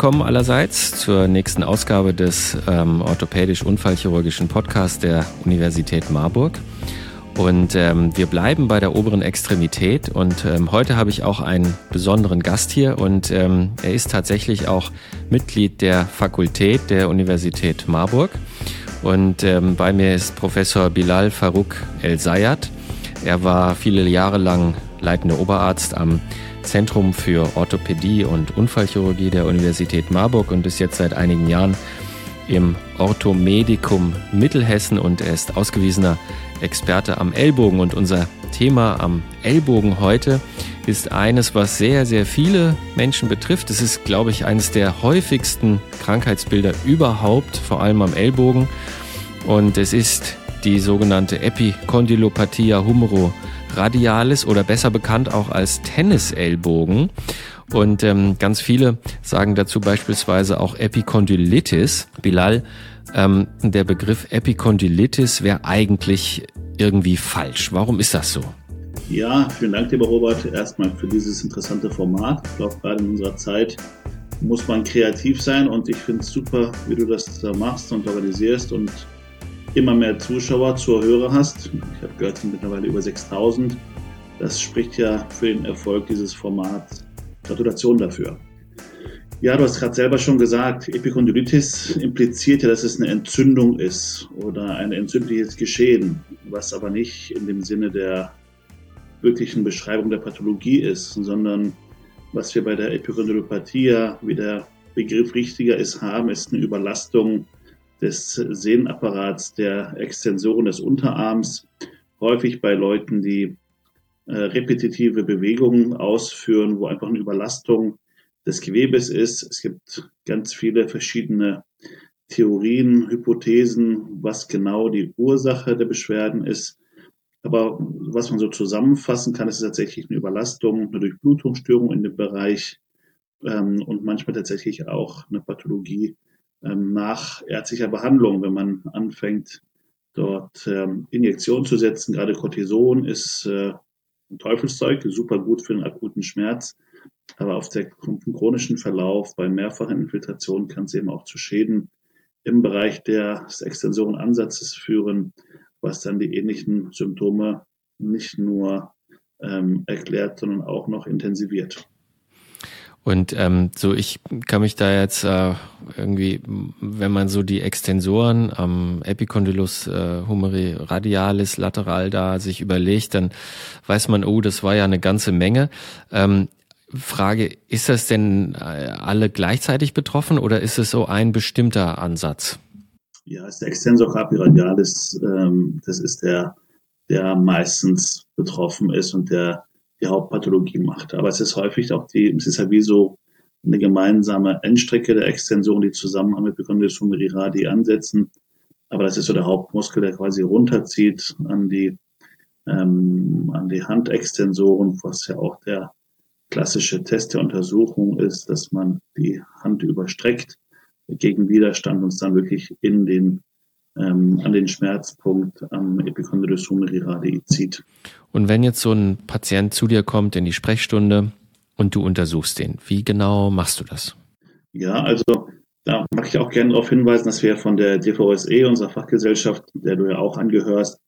willkommen allerseits zur nächsten Ausgabe des ähm, orthopädisch-unfallchirurgischen Podcasts der Universität Marburg. Und ähm, wir bleiben bei der oberen Extremität. Und ähm, heute habe ich auch einen besonderen Gast hier. Und ähm, er ist tatsächlich auch Mitglied der Fakultät der Universität Marburg. Und ähm, bei mir ist Professor Bilal Farouk El Sayat. Er war viele Jahre lang leitender Oberarzt am Zentrum für Orthopädie und Unfallchirurgie der Universität Marburg und ist jetzt seit einigen Jahren im Orthomedikum Mittelhessen und er ist ausgewiesener Experte am Ellbogen. Und unser Thema am Ellbogen heute ist eines, was sehr, sehr viele Menschen betrifft. Es ist, glaube ich, eines der häufigsten Krankheitsbilder überhaupt, vor allem am Ellbogen. Und es ist die sogenannte Epicondylopathia humero radialis oder besser bekannt auch als Tennisellbogen. Und ähm, ganz viele sagen dazu beispielsweise auch Epicondylitis. Bilal, ähm, der Begriff Epicondylitis wäre eigentlich irgendwie falsch. Warum ist das so? Ja, vielen Dank, lieber Robert, erstmal für dieses interessante Format. Ich glaube, gerade in unserer Zeit muss man kreativ sein und ich finde es super, wie du das da machst und organisierst und immer mehr Zuschauer, Zuhörer hast. Ich habe gehört, es sind mittlerweile über 6000. Das spricht ja für den Erfolg dieses Formats. Gratulation dafür. Ja, du hast gerade selber schon gesagt, Epikondylitis impliziert ja, dass es eine Entzündung ist oder ein entzündliches Geschehen, was aber nicht in dem Sinne der wirklichen Beschreibung der Pathologie ist, sondern was wir bei der Epikondylopathie, wie der Begriff richtiger ist, haben, ist eine Überlastung des Sehnenapparats der Extensoren des Unterarms, häufig bei Leuten, die äh, repetitive Bewegungen ausführen, wo einfach eine Überlastung des Gewebes ist. Es gibt ganz viele verschiedene Theorien, Hypothesen, was genau die Ursache der Beschwerden ist. Aber was man so zusammenfassen kann, ist tatsächlich eine Überlastung, eine Durchblutungsstörung in dem Bereich ähm, und manchmal tatsächlich auch eine Pathologie nach ärztlicher Behandlung, wenn man anfängt, dort ähm, Injektionen zu setzen. Gerade Cortison ist äh, ein Teufelszeug, super gut für den akuten Schmerz. Aber auf der chronischen Verlauf bei mehrfachen Infiltrationen kann es eben auch zu Schäden im Bereich des Extensorenansatzes führen, was dann die ähnlichen Symptome nicht nur ähm, erklärt, sondern auch noch intensiviert. Und ähm, so, ich kann mich da jetzt äh, irgendwie, wenn man so die Extensoren am Epicondylus äh, humeri radialis lateral da sich überlegt, dann weiß man, oh, das war ja eine ganze Menge. Ähm, Frage, ist das denn äh, alle gleichzeitig betroffen oder ist es so ein bestimmter Ansatz? Ja, ist der Extensor carpi radialis, ähm, das ist der, der meistens betroffen ist und der die Hauptpathologie macht. Aber es ist häufig auch die, es ist ja wie so eine gemeinsame Endstrecke der Extension, die zusammen am Epicondylus radi ansetzen. Aber das ist so der Hauptmuskel, der quasi runterzieht an die, ähm, an die Handextensoren, was ja auch der klassische Test der Untersuchung ist, dass man die Hand überstreckt gegen Widerstand und es dann wirklich in den ähm, an den Schmerzpunkt am Epicondylus humeri radii zieht. Und wenn jetzt so ein Patient zu dir kommt in die Sprechstunde und du untersuchst den, wie genau machst du das? Ja, also da mag ich auch gerne darauf hinweisen, dass wir von der DVSE, unserer Fachgesellschaft, der du ja auch angehörst,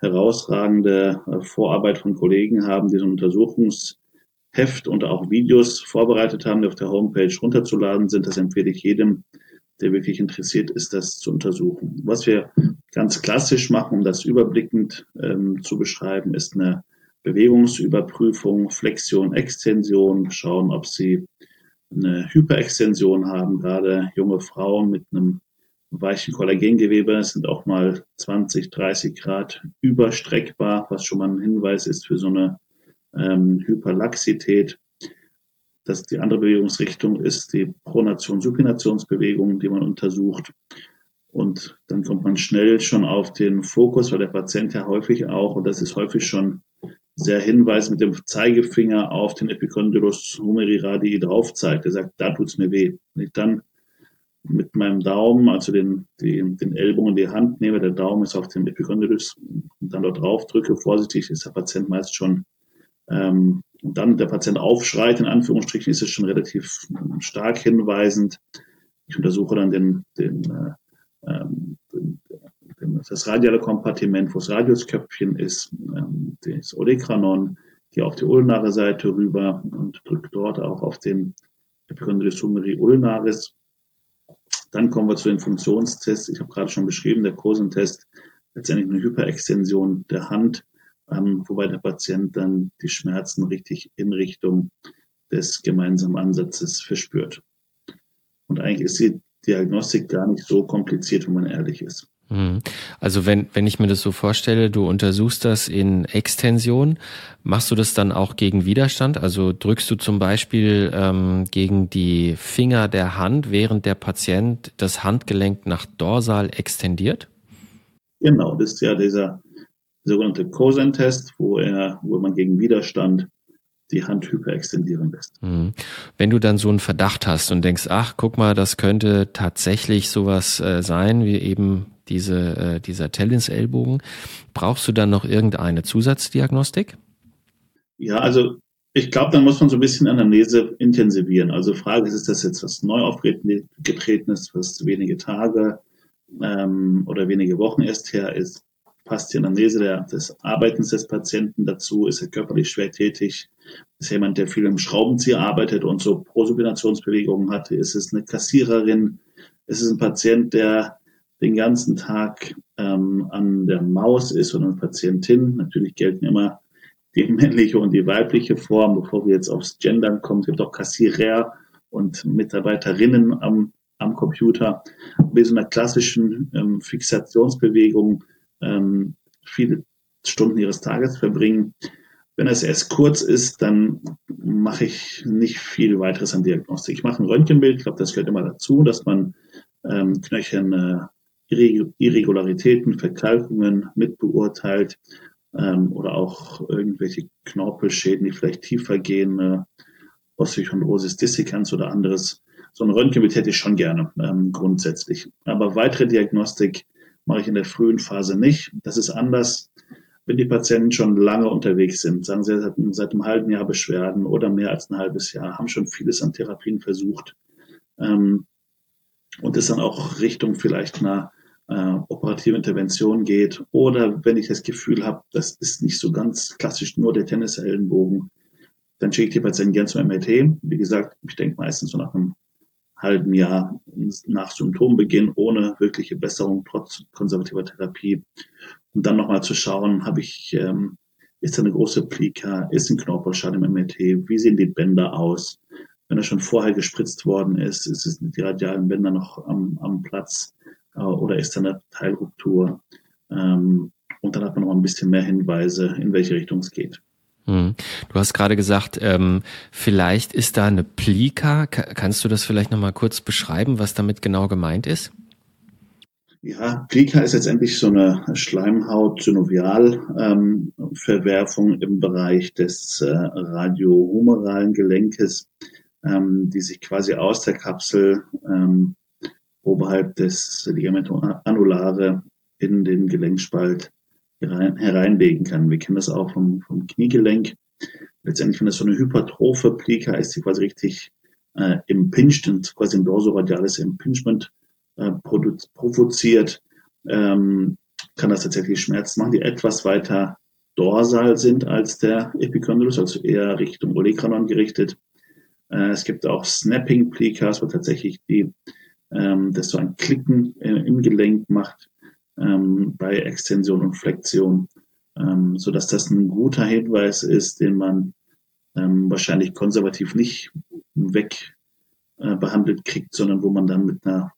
herausragende äh, Vorarbeit von Kollegen haben, die so ein Untersuchungsheft und auch Videos vorbereitet haben, die auf der Homepage runterzuladen sind. Das empfehle ich jedem, der wirklich interessiert ist, das zu untersuchen. Was wir ganz klassisch machen, um das überblickend ähm, zu beschreiben, ist eine Bewegungsüberprüfung, Flexion, Extension, schauen, ob sie eine Hyperextension haben. Gerade junge Frauen mit einem weichen Kollagengewebe sind auch mal 20, 30 Grad überstreckbar, was schon mal ein Hinweis ist für so eine ähm, Hyperlaxität. Das, die andere Bewegungsrichtung ist die Pronation-Supinationsbewegung, die man untersucht. Und dann kommt man schnell schon auf den Fokus, weil der Patient ja häufig auch, und das ist häufig schon sehr hinweis mit dem Zeigefinger auf den Epicondylus humeri radii drauf zeigt. Er sagt, da tut's mir weh. Wenn ich dann mit meinem Daumen, also den, den, den Ellbogen in die Hand nehme, der Daumen ist auf dem Epicondylus und dann dort drauf drücke, vorsichtig ist der Patient meist schon ähm, dann der Patient aufschreit, in Anführungsstrichen, ist es schon relativ stark hinweisend. Ich untersuche dann den, den, äh, ähm, den, das radiale Kompartiment, wo das Radiusköpfchen ist, ähm, das Odekranon, hier auf die ulnare Seite rüber und drücke dort auch auf den Epicondylus ulnaris. Dann kommen wir zu den Funktionstests. Ich habe gerade schon beschrieben, der Kosentest, letztendlich eine Hyperextension der Hand ähm, wobei der Patient dann die Schmerzen richtig in Richtung des gemeinsamen Ansatzes verspürt. Und eigentlich ist die Diagnostik gar nicht so kompliziert, wenn man ehrlich ist. Mhm. Also wenn, wenn ich mir das so vorstelle, du untersuchst das in Extension, machst du das dann auch gegen Widerstand? Also drückst du zum Beispiel ähm, gegen die Finger der Hand, während der Patient das Handgelenk nach dorsal extendiert? Genau, das ist ja dieser sogenannte Cosen-Test, wo er, wo man gegen Widerstand die Hand hyperextendieren lässt. Mhm. Wenn du dann so einen Verdacht hast und denkst, ach, guck mal, das könnte tatsächlich sowas äh, sein, wie eben diese, äh, dieser Tellins-Ellbogen, brauchst du dann noch irgendeine Zusatzdiagnostik? Ja, also ich glaube, dann muss man so ein bisschen Anamnese intensivieren. Also Frage ist, ist das jetzt was neu aufgetretenes, was wenige Tage ähm, oder wenige Wochen erst her ist? Passt die Anamnese der, des Arbeitens des Patienten dazu, ist er körperlich schwer tätig, ist jemand, der viel im Schraubenzieher arbeitet und so Prosupinationsbewegungen hat, ist es eine Kassiererin, ist es ein Patient, der den ganzen Tag ähm, an der Maus ist oder eine Patientin. Natürlich gelten immer die männliche und die weibliche Form, bevor wir jetzt aufs Gendern kommen. Es gibt auch Kassierer und Mitarbeiterinnen am, am Computer. Bei so einer klassischen ähm, Fixationsbewegung ähm, viele Stunden ihres Tages verbringen. Wenn es erst kurz ist, dann mache ich nicht viel weiteres an Diagnostik. Ich mache ein Röntgenbild, ich glaube, das gehört immer dazu, dass man ähm, knöcherne Irregularitäten, Verkalkungen mitbeurteilt ähm, oder auch irgendwelche Knorpelschäden, die vielleicht tiefer gehen, äh, Osteochondrosis dissecans oder anderes. So ein Röntgenbild hätte ich schon gerne ähm, grundsätzlich. Aber weitere Diagnostik mache ich in der frühen Phase nicht. Das ist anders, wenn die Patienten schon lange unterwegs sind. Sagen sie, hatten seit einem halben Jahr Beschwerden oder mehr als ein halbes Jahr, haben schon vieles an Therapien versucht. Ähm, und es dann auch Richtung vielleicht einer äh, operative Intervention geht. Oder wenn ich das Gefühl habe, das ist nicht so ganz klassisch nur der Tennisellenbogen, dann schicke ich die Patienten gern zum MRT. Wie gesagt, ich denke meistens so nach einem halben Jahr nach Symptombeginn ohne wirkliche Besserung trotz konservativer Therapie. Und dann nochmal zu schauen, habe ich, ähm, ist da eine große Plika, ist ein Knorpelschaden im MRT, wie sehen die Bänder aus? Wenn er schon vorher gespritzt worden ist, ist es die radialen Bänder noch am, am Platz äh, oder ist da eine Teilruptur? Ähm, und dann hat man noch ein bisschen mehr Hinweise, in welche Richtung es geht. Hm. Du hast gerade gesagt, ähm, vielleicht ist da eine Plika. Kannst du das vielleicht nochmal kurz beschreiben, was damit genau gemeint ist? Ja, Plika ist letztendlich so eine Schleimhaut-Synovial-Verwerfung ähm, im Bereich des äh, radiohumeralen Gelenkes, ähm, die sich quasi aus der Kapsel ähm, oberhalb des Ligamento annulare in den Gelenkspalt herein, hereinlegen kann. Wir kennen das auch vom, vom Kniegelenk. Letztendlich, wenn das so eine hypertrophe Plika ist, die quasi richtig äh, impinged und quasi ein dorsoradiales Impingement äh, provoziert, ähm, kann das tatsächlich Schmerzen machen, die etwas weiter dorsal sind als der Epicondylus, also eher Richtung Olecranon gerichtet. Äh, es gibt auch Snapping Plikas, wo tatsächlich die, ähm, das so ein Klicken äh, im Gelenk macht ähm, bei Extension und Flexion, ähm, so dass das ein guter Hinweis ist, den man ähm, wahrscheinlich konservativ nicht weg äh, behandelt kriegt, sondern wo man dann mit einer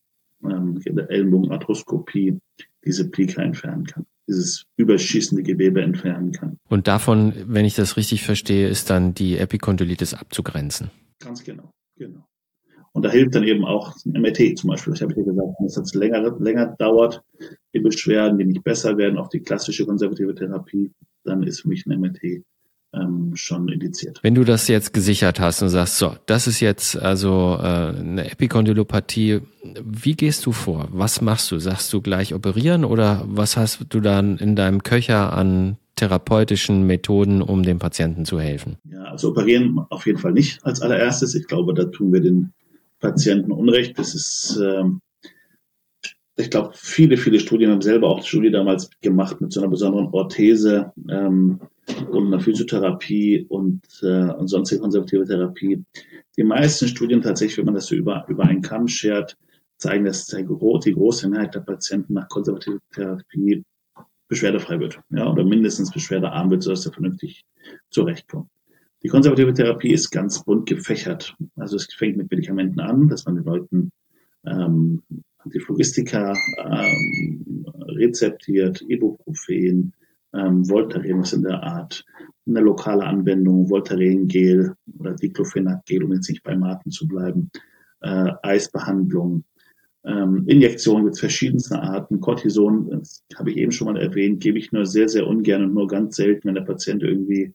ähm, Ellenbogenarthroskopie diese Plika entfernen kann, dieses überschießende Gewebe entfernen kann. Und davon, wenn ich das richtig verstehe, ist dann die Epikondylitis abzugrenzen. Ganz genau, genau. Und da hilft dann eben auch ein MRT zum Beispiel. Ich habe ja gesagt, wenn es jetzt länger, länger dauert, die Beschwerden, die nicht besser werden auf die klassische konservative Therapie, dann ist für mich ein MRT ähm, schon indiziert. Wenn du das jetzt gesichert hast und sagst, so, das ist jetzt also äh, eine Epikondylopathie, wie gehst du vor? Was machst du? Sagst du gleich operieren oder was hast du dann in deinem Köcher an therapeutischen Methoden, um dem Patienten zu helfen? Ja, also operieren auf jeden Fall nicht als allererstes. Ich glaube, da tun wir den Patienten Unrecht. Das ist, äh, ich glaube, viele, viele Studien haben selber auch die Studie damals gemacht mit so einer besonderen Orthese ähm, und einer Physiotherapie und, äh, und sonstige konservative Therapie. Die meisten Studien tatsächlich, wenn man das so über, über einen Kamm schert, zeigen, dass die große Mehrheit der Patienten nach konservativer Therapie beschwerdefrei wird, ja, oder mindestens beschwerdearm wird, sodass er vernünftig zurechtkommt. Die konservative Therapie ist ganz bunt gefächert. Also es fängt mit Medikamenten an, dass man den Leuten ähm, Antiphlogistika ähm, rezeptiert, Ibuprofen, ähm, Voltaren, was in der Art, eine lokale Anwendung, Voltaren-Gel oder Diclofenac-Gel, um jetzt nicht bei Maten zu bleiben, äh, Eisbehandlung, ähm, Injektionen mit verschiedensten Arten, Cortison, das habe ich eben schon mal erwähnt, gebe ich nur sehr, sehr ungern und nur ganz selten, wenn der Patient irgendwie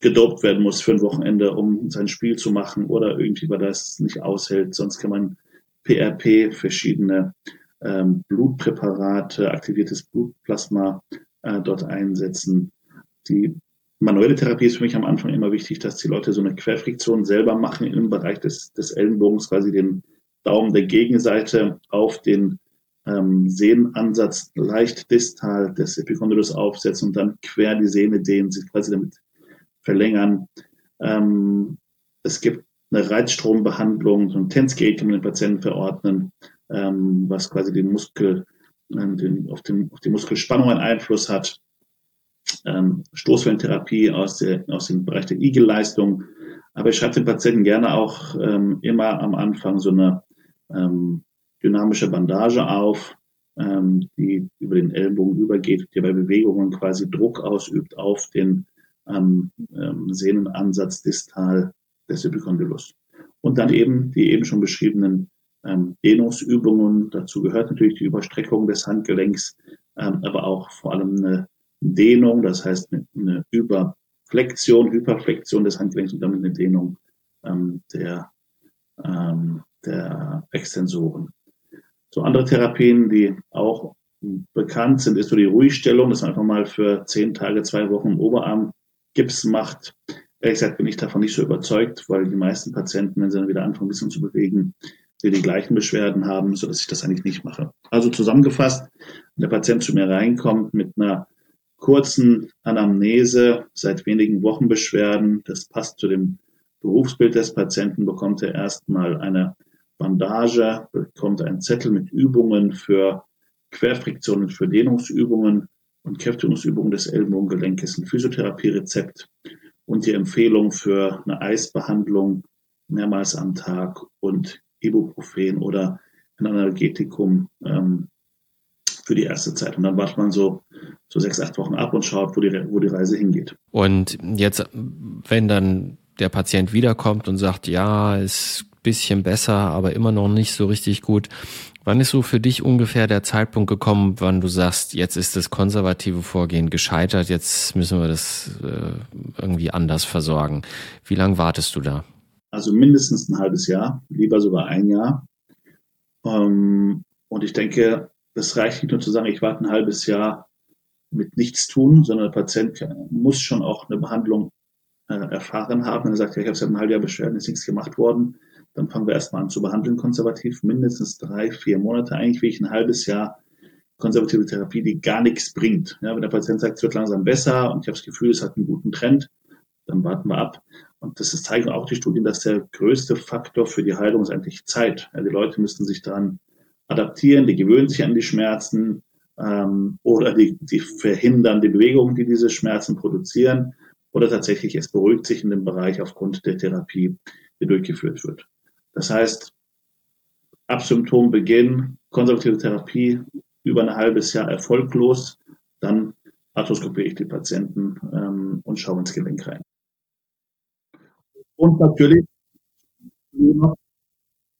gedopt werden muss für ein Wochenende, um sein Spiel zu machen oder irgendwie, weil das nicht aushält. Sonst kann man PRP, verschiedene ähm, Blutpräparate, aktiviertes Blutplasma äh, dort einsetzen. Die manuelle Therapie ist für mich am Anfang immer wichtig, dass die Leute so eine Querfriktion selber machen im Bereich des, des Ellenbogens, quasi den Daumen der Gegenseite auf den ähm, Sehnenansatz leicht distal des Epicondylus aufsetzen und dann quer die Sehne dehnen, sich quasi damit verlängern. Ähm, es gibt eine Reizstrombehandlung, so ein Tensgate kann man den Patienten verordnen, ähm, was quasi den Muskel, ähm, den, auf, den, auf die Muskelspannung einen Einfluss hat. Ähm, Stoßwellentherapie aus, der, aus dem Bereich der Igelleistung. Aber ich schreibe den Patienten gerne auch ähm, immer am Anfang so eine ähm, dynamische Bandage auf, ähm, die über den Ellenbogen übergeht, die bei Bewegungen quasi Druck ausübt auf den ähm, ähm, Sehnenansatz distal des Epicondylus. Und dann eben die eben schon beschriebenen ähm, Dehnungsübungen. Dazu gehört natürlich die Überstreckung des Handgelenks, ähm, aber auch vor allem eine Dehnung, das heißt eine, eine Überflexion, Hyperflexion des Handgelenks und damit eine Dehnung ähm, der, ähm, der Extensoren. So andere Therapien, die auch bekannt sind, ist so die Ruhigstellung, dass man einfach mal für zehn Tage, zwei Wochen im Oberarm Gips macht. Ehrlich gesagt bin ich davon nicht so überzeugt, weil die meisten Patienten, wenn sie dann wieder anfangen, ein bisschen zu bewegen, die die gleichen Beschwerden haben, so dass ich das eigentlich nicht mache. Also zusammengefasst, wenn der Patient zu mir reinkommt mit einer kurzen Anamnese, seit wenigen Wochen Beschwerden, das passt zu dem Berufsbild des Patienten, bekommt er erstmal eine Bandage, bekommt einen Zettel mit Übungen für Querfriktionen, für Dehnungsübungen, und Kräftigungsübungen des Ellenbogengelenkes, ein Physiotherapie-Rezept und die Empfehlung für eine Eisbehandlung mehrmals am Tag und Ibuprofen oder ein Analgetikum ähm, für die erste Zeit. Und dann wartet man so, so sechs, acht Wochen ab und schaut, wo die, wo die Reise hingeht. Und jetzt, wenn dann der Patient wiederkommt und sagt, ja, ist ein bisschen besser, aber immer noch nicht so richtig gut, Wann ist so für dich ungefähr der Zeitpunkt gekommen, wann du sagst, jetzt ist das konservative Vorgehen gescheitert, jetzt müssen wir das äh, irgendwie anders versorgen? Wie lange wartest du da? Also mindestens ein halbes Jahr, lieber sogar ein Jahr. Ähm, und ich denke, das reicht nicht nur zu sagen, ich warte ein halbes Jahr mit nichts tun, sondern der Patient muss schon auch eine Behandlung äh, erfahren haben. Er sagt, ja, ich habe seit einem halben Jahr Beschwerden, ist nichts gemacht worden, dann fangen wir erstmal an zu behandeln konservativ, mindestens drei, vier Monate, eigentlich wie ich ein halbes Jahr konservative Therapie, die gar nichts bringt. Ja, wenn der Patient sagt, es wird langsam besser und ich habe das Gefühl, es hat einen guten Trend, dann warten wir ab. Und das zeigen auch die Studien, dass der größte Faktor für die Heilung ist eigentlich Zeit. Ja, die Leute müssten sich daran adaptieren, die gewöhnen sich an die Schmerzen ähm, oder die, die verhindern die Bewegungen, die diese Schmerzen produzieren. Oder tatsächlich, es beruhigt sich in dem Bereich aufgrund der Therapie, die durchgeführt wird. Das heißt, ab Symptombeginn konservative Therapie über ein halbes Jahr erfolglos, dann arthroskopiere ich die Patienten ähm, und schaue ins Gelenk rein. Und natürlich,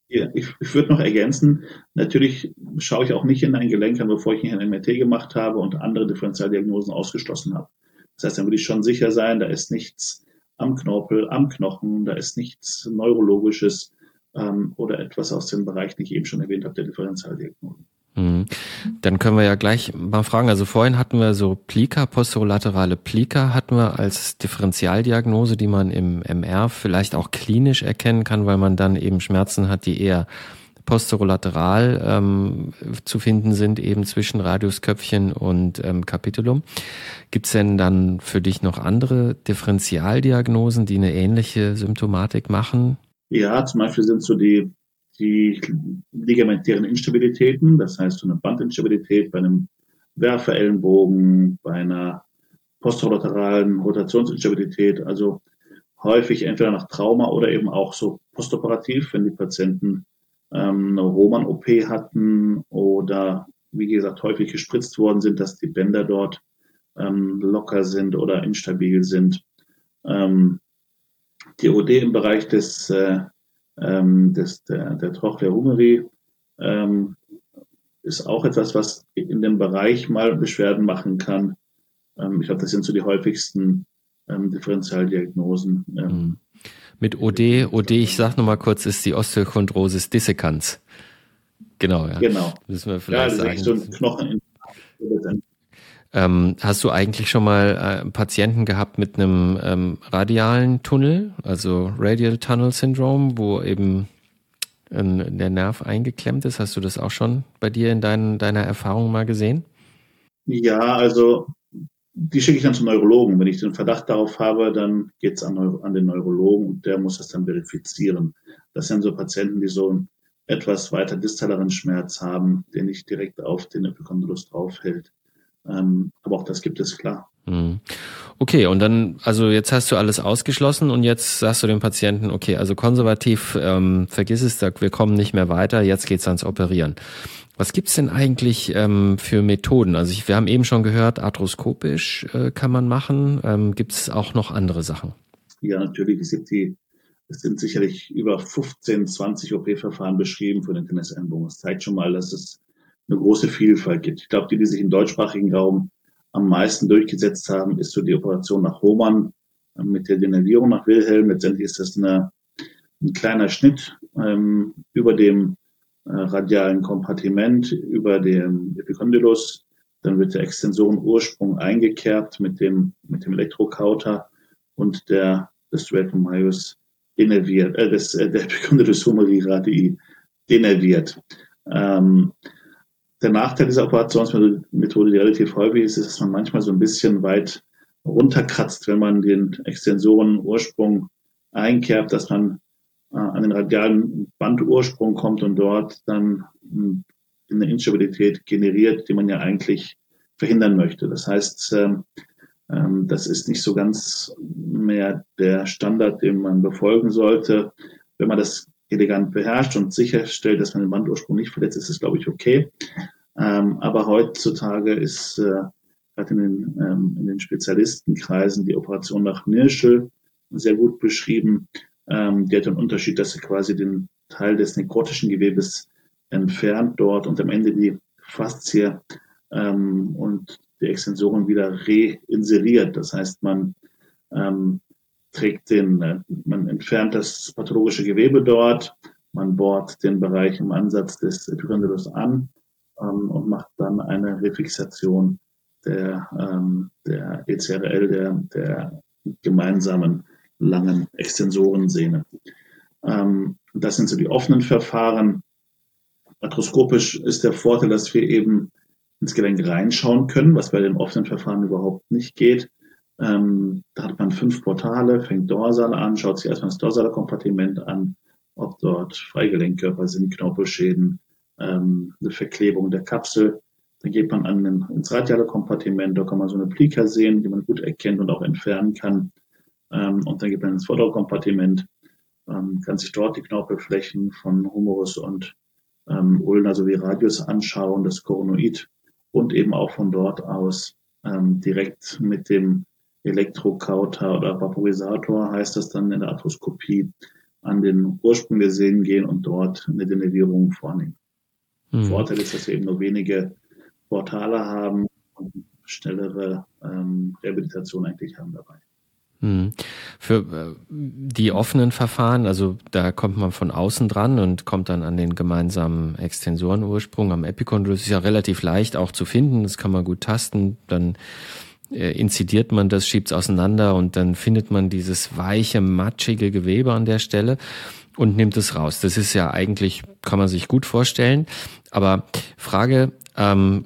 ich, ich würde noch ergänzen, natürlich schaue ich auch nicht in ein Gelenk an, bevor ich ein MRT gemacht habe und andere Differentialdiagnosen ausgeschlossen habe. Das heißt, dann würde ich schon sicher sein, da ist nichts am Knorpel, am Knochen, da ist nichts Neurologisches, ähm, oder etwas aus dem Bereich, den ich eben schon erwähnt habe, der Differentialdiagnosen. Mhm. Dann können wir ja gleich mal fragen. Also vorhin hatten wir so Plika, posterolaterale Plika hatten wir als Differentialdiagnose, die man im MR vielleicht auch klinisch erkennen kann, weil man dann eben Schmerzen hat, die eher posterolateral ähm, zu finden sind, eben zwischen Radiusköpfchen und ähm, Capitulum. Gibt es denn dann für dich noch andere Differentialdiagnosen, die eine ähnliche Symptomatik machen? Ja, zum Beispiel sind so die, die ligamentären Instabilitäten, das heißt so eine Bandinstabilität bei einem Werferellenbogen, bei einer posterolateralen Rotationsinstabilität, also häufig entweder nach Trauma oder eben auch so postoperativ, wenn die Patienten ähm, eine Roman-OP hatten oder wie gesagt häufig gespritzt worden sind, dass die Bänder dort ähm, locker sind oder instabil sind. Ähm, die OD im Bereich des, äh, ähm, des der, der Trochlea humeri ähm, ist auch etwas, was in dem Bereich mal Beschwerden machen kann. Ähm, ich glaube, das sind so die häufigsten ähm, Differentialdiagnosen. Mhm. Mit OD, OD, ich sag noch mal kurz, ist die Osteochondrosis dissecans. Genau, ja. Genau. Müssen wir vielleicht ja, das sagen. Ist so ein Knochen ähm, hast du eigentlich schon mal äh, Patienten gehabt mit einem ähm, radialen Tunnel, also Radial Tunnel Syndrome, wo eben ein, der Nerv eingeklemmt ist? Hast du das auch schon bei dir in dein, deiner Erfahrung mal gesehen? Ja, also die schicke ich dann zum Neurologen. Wenn ich den Verdacht darauf habe, dann geht es an, an, den Neurologen und der muss das dann verifizieren. Das sind so Patienten, die so einen etwas weiter distaleren Schmerz haben, der nicht direkt auf den Epikondylus draufhält. Ähm, aber auch das gibt es klar. Hm. Okay, und dann, also jetzt hast du alles ausgeschlossen und jetzt sagst du dem Patienten, okay, also konservativ, ähm, vergiss es, wir kommen nicht mehr weiter, jetzt geht's ans Operieren. Was gibt's denn eigentlich ähm, für Methoden? Also ich, wir haben eben schon gehört, arthroskopisch äh, kann man machen. Ähm, Gibt es auch noch andere Sachen? Ja, natürlich. Es, gibt die, es sind sicherlich über 15, 20 OP-Verfahren beschrieben für den Tennisellenbogen. Das zeigt schon mal, dass es eine große Vielfalt gibt. Ich glaube, die, die sich im deutschsprachigen Raum am meisten durchgesetzt haben, ist so die Operation nach Hohmann äh, mit der Denervierung nach Wilhelm. Letztendlich ist das eine, ein kleiner Schnitt ähm, über dem äh, radialen Kompartiment über dem Epicondylus. Dann wird der Extensorenursprung eingekerbt mit dem, mit dem Elektrokauter und der, des Duetomaius denerviert, äh, des, äh, der Epicondylus humeri radii denerviert. Ähm, der Nachteil dieser Operationsmethode, die relativ häufig ist, ist, dass man manchmal so ein bisschen weit runterkratzt, wenn man den Extensorenursprung einkerbt, dass man äh, an den radialen Bandursprung kommt und dort dann eine Instabilität generiert, die man ja eigentlich verhindern möchte. Das heißt, ähm, ähm, das ist nicht so ganz mehr der Standard, den man befolgen sollte. Wenn man das elegant beherrscht und sicherstellt, dass man den Bandursprung nicht verletzt, ist es, glaube ich, okay. Ähm, aber heutzutage ist äh, gerade in den, in den Spezialistenkreisen die Operation nach Nirschel sehr gut beschrieben. Ähm, die hat den Unterschied, dass sie quasi den Teil des nekrotischen Gewebes entfernt dort und am Ende die Faszie ähm, und die Extensoren wieder reinseriert. Das heißt, man ähm, trägt den, äh, man entfernt das pathologische Gewebe dort, man bohrt den Bereich im Ansatz des Epicondylus an ähm, und macht dann eine Refixation der, ähm, der ECRL, der, der gemeinsamen langen Extensorensehne. Ähm, das sind so die offenen Verfahren. Arthroskopisch ist der Vorteil, dass wir eben ins Gelenk reinschauen können, was bei den offenen Verfahren überhaupt nicht geht. Ähm, da hat man fünf Portale, fängt dorsal an, schaut sich erstmal das dorsale Kompartiment an, ob dort Freigelenkkörper sind, Knorpelschäden, ähm, eine Verklebung der Kapsel. Dann geht man an den, ins radiale Kompartiment, da kann man so eine Plika sehen, die man gut erkennt und auch entfernen kann. Ähm, und dann geht man ins vordere Kompartiment, ähm, kann sich dort die Knorpelflächen von Humerus und ähm, Ulna sowie Radius anschauen, das Coronoid und eben auch von dort aus ähm, direkt mit dem Elektrokauter oder Vaporisator heißt das dann in der Arthroskopie an den Ursprung der Sehnen gehen und dort eine Denervierung vornehmen. Mhm. Vorteil ist, dass wir eben nur wenige Portale haben und schnellere ähm, Rehabilitation eigentlich haben dabei. Hm. Für äh, die offenen Verfahren, also da kommt man von außen dran und kommt dann an den gemeinsamen Extensorenursprung am Epikondylus. Ist ja relativ leicht auch zu finden, das kann man gut tasten, dann inzidiert man das, schiebt es auseinander und dann findet man dieses weiche, matschige Gewebe an der Stelle und nimmt es raus. Das ist ja eigentlich, kann man sich gut vorstellen. Aber Frage, ähm,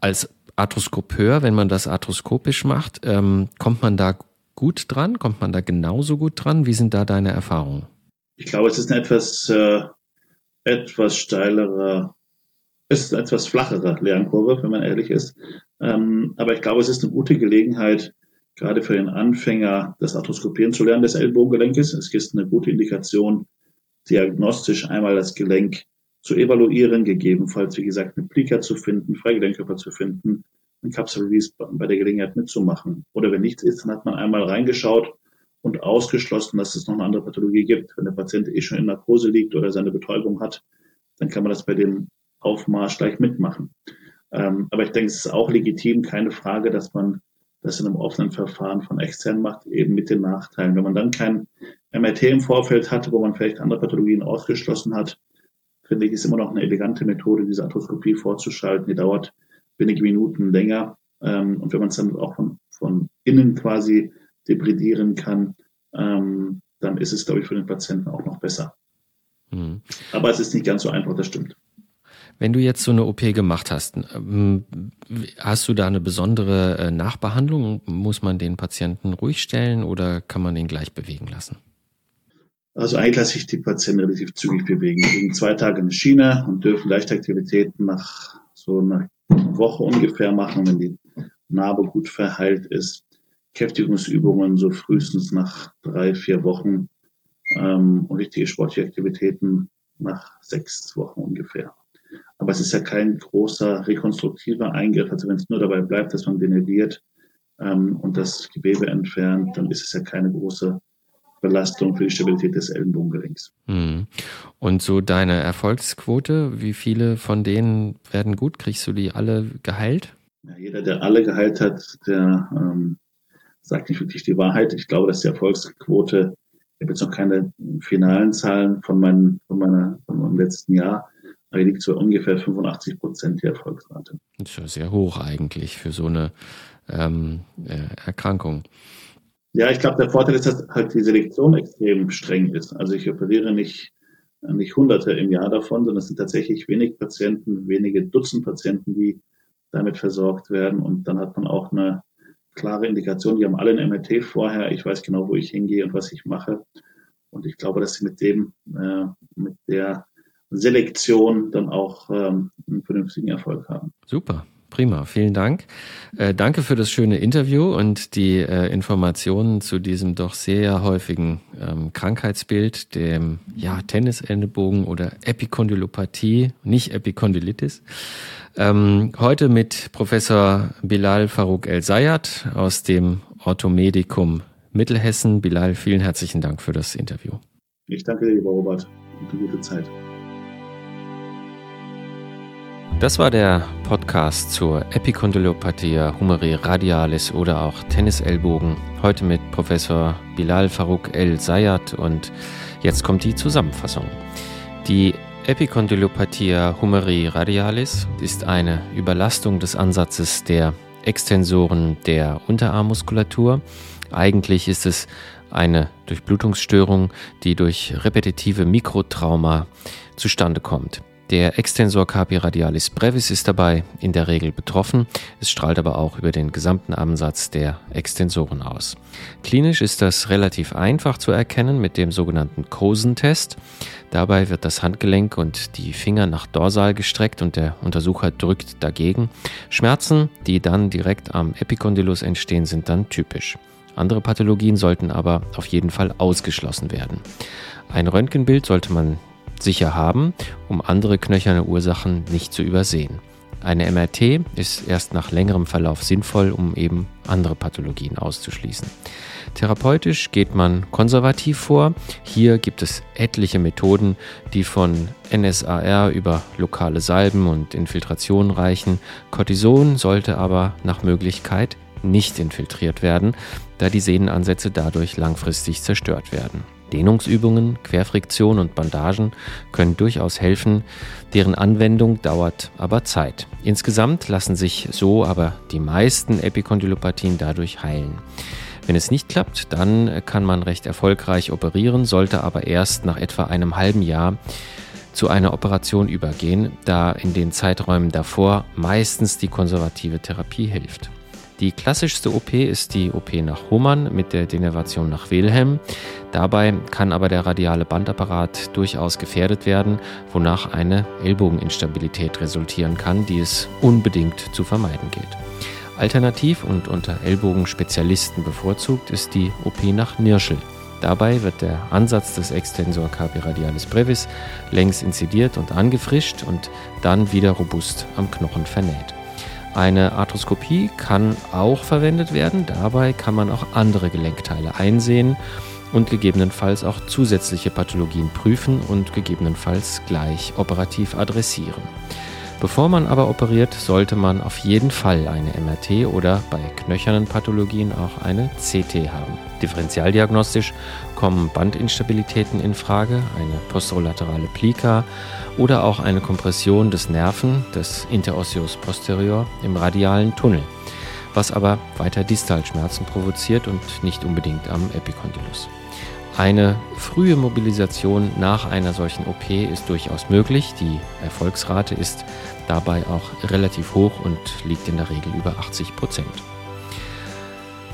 als Arthroskopeur, wenn man das arthroskopisch macht, ähm, kommt man da gut dran? Kommt man da genauso gut dran? Wie sind da deine Erfahrungen? Ich glaube, es ist eine etwas, äh, etwas steilere, es ist eine etwas flachere Lernkurve, wenn man ehrlich ist. Ähm, aber ich glaube, es ist eine gute Gelegenheit, gerade für den Anfänger das Arthroskopieren zu lernen des Ellbogengelenkes. Es ist eine gute Indikation, diagnostisch einmal das Gelenk zu evaluieren, gegebenenfalls, wie gesagt, eine Plika zu finden, Freigelenkkörper zu finden ein Capsule Release bei der Gelegenheit mitzumachen. Oder wenn nichts ist, dann hat man einmal reingeschaut und ausgeschlossen, dass es noch eine andere Pathologie gibt. Wenn der Patient eh schon in Narkose liegt oder seine Betäubung hat, dann kann man das bei dem Aufmarsch gleich mitmachen. Ähm, aber ich denke, es ist auch legitim, keine Frage, dass man das in einem offenen Verfahren von extern macht, eben mit den Nachteilen. Wenn man dann kein MRT im Vorfeld hatte, wo man vielleicht andere Pathologien ausgeschlossen hat, finde ich, ist immer noch eine elegante Methode, diese Arthroskopie vorzuschalten. Die dauert wenige Minuten länger. Ähm, und wenn man es dann auch von, von innen quasi debridieren kann, ähm, dann ist es, glaube ich, für den Patienten auch noch besser. Mhm. Aber es ist nicht ganz so einfach, das stimmt. Wenn du jetzt so eine OP gemacht hast, ähm, hast du da eine besondere äh, Nachbehandlung? Muss man den Patienten ruhig stellen oder kann man ihn gleich bewegen lassen? Also eigentlich lasse ich die Patienten relativ zügig bewegen. Die liegen zwei Tage in Schiene und dürfen Leichtaktivitäten nach so einer Woche ungefähr machen, wenn die Narbe gut verheilt ist. Kräftigungsübungen so frühestens nach drei, vier Wochen ähm, und richtige sportliche Aktivitäten nach sechs Wochen ungefähr. Aber es ist ja kein großer rekonstruktiver Eingriff. Also wenn es nur dabei bleibt, dass man deneriert ähm, und das Gewebe entfernt, dann ist es ja keine große Belastung für die Stabilität des Ellenbogengelenks. Hm. Und so deine Erfolgsquote, wie viele von denen werden gut? Kriegst du die alle geheilt? Ja, jeder, der alle geheilt hat, der ähm, sagt nicht wirklich die Wahrheit. Ich glaube, dass die Erfolgsquote, ich habe jetzt noch keine finalen Zahlen von, meinen, von, meiner, von meinem letzten Jahr, liegt so ungefähr 85 Prozent die Erfolgsrate. Das ist ja sehr hoch eigentlich für so eine ähm, äh, Erkrankung. Ja, ich glaube, der Vorteil ist, dass halt die Selektion extrem streng ist. Also ich operiere nicht, nicht Hunderte im Jahr davon, sondern es sind tatsächlich wenig Patienten, wenige Dutzend Patienten, die damit versorgt werden. Und dann hat man auch eine klare Indikation. Die haben alle ein MRT vorher. Ich weiß genau, wo ich hingehe und was ich mache. Und ich glaube, dass sie mit dem, äh, mit der Selektion dann auch ähm, einen vernünftigen Erfolg haben. Super prima. Vielen Dank. Äh, danke für das schöne Interview und die äh, Informationen zu diesem doch sehr häufigen ähm, Krankheitsbild, dem ja, Tennisellenbogen oder Epikondylopathie, nicht Epikondylitis. Ähm, heute mit Professor Bilal Farouk El-Sayat aus dem Orthomedikum Mittelhessen. Bilal, vielen herzlichen Dank für das Interview. Ich danke dir, lieber Robert, und eine gute Zeit. Das war der Podcast zur Epikondylopathie humeri radialis oder auch Tennisellbogen. Heute mit Professor Bilal Farouk El Sayat und jetzt kommt die Zusammenfassung. Die Epikondylopathie humeri radialis ist eine Überlastung des Ansatzes der Extensoren der Unterarmmuskulatur. Eigentlich ist es eine Durchblutungsstörung, die durch repetitive Mikrotrauma zustande kommt. Der Extensor carpi radialis brevis ist dabei in der Regel betroffen. Es strahlt aber auch über den gesamten Ansatz der Extensoren aus. Klinisch ist das relativ einfach zu erkennen mit dem sogenannten Cosen-Test. Dabei wird das Handgelenk und die Finger nach dorsal gestreckt und der Untersucher drückt dagegen. Schmerzen, die dann direkt am Epikondylus entstehen, sind dann typisch. Andere Pathologien sollten aber auf jeden Fall ausgeschlossen werden. Ein Röntgenbild sollte man sicher haben, um andere knöcherne Ursachen nicht zu übersehen. Eine MRT ist erst nach längerem Verlauf sinnvoll, um eben andere Pathologien auszuschließen. Therapeutisch geht man konservativ vor. Hier gibt es etliche Methoden, die von NSAR über lokale Salben und Infiltrationen reichen. Cortison sollte aber nach Möglichkeit nicht infiltriert werden, da die Sehnenansätze dadurch langfristig zerstört werden. Dehnungsübungen, Querfriktion und Bandagen können durchaus helfen, deren Anwendung dauert aber Zeit. Insgesamt lassen sich so aber die meisten Epikondylopathien dadurch heilen. Wenn es nicht klappt, dann kann man recht erfolgreich operieren, sollte aber erst nach etwa einem halben Jahr zu einer Operation übergehen, da in den Zeiträumen davor meistens die konservative Therapie hilft. Die klassischste OP ist die OP nach Hohmann mit der Denervation nach Wilhelm. Dabei kann aber der radiale Bandapparat durchaus gefährdet werden, wonach eine Ellbogeninstabilität resultieren kann, die es unbedingt zu vermeiden gilt. Alternativ und unter Ellbogenspezialisten bevorzugt ist die OP nach Nirschel. Dabei wird der Ansatz des Extensor carpi radialis brevis längs inzidiert und angefrischt und dann wieder robust am Knochen vernäht. Eine Arthroskopie kann auch verwendet werden. Dabei kann man auch andere Gelenkteile einsehen und gegebenenfalls auch zusätzliche Pathologien prüfen und gegebenenfalls gleich operativ adressieren. Bevor man aber operiert, sollte man auf jeden Fall eine MRT oder bei knöchernen Pathologien auch eine CT haben. Differentialdiagnostisch kommen Bandinstabilitäten in Frage, eine posterolaterale Plika oder auch eine Kompression des Nerven des Interosseus posterior im radialen Tunnel, was aber weiter Distalschmerzen provoziert und nicht unbedingt am Epikondylus. Eine frühe Mobilisation nach einer solchen OP ist durchaus möglich. Die Erfolgsrate ist dabei auch relativ hoch und liegt in der Regel über 80 Prozent.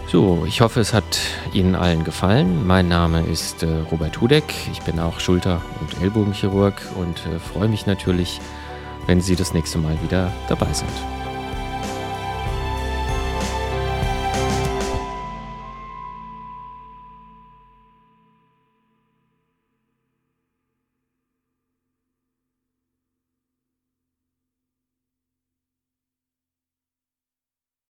So, ich hoffe, es hat Ihnen allen gefallen. Mein Name ist äh, Robert Hudeck. Ich bin auch Schulter- und Ellbogenchirurg und äh, freue mich natürlich, wenn Sie das nächste Mal wieder dabei sind.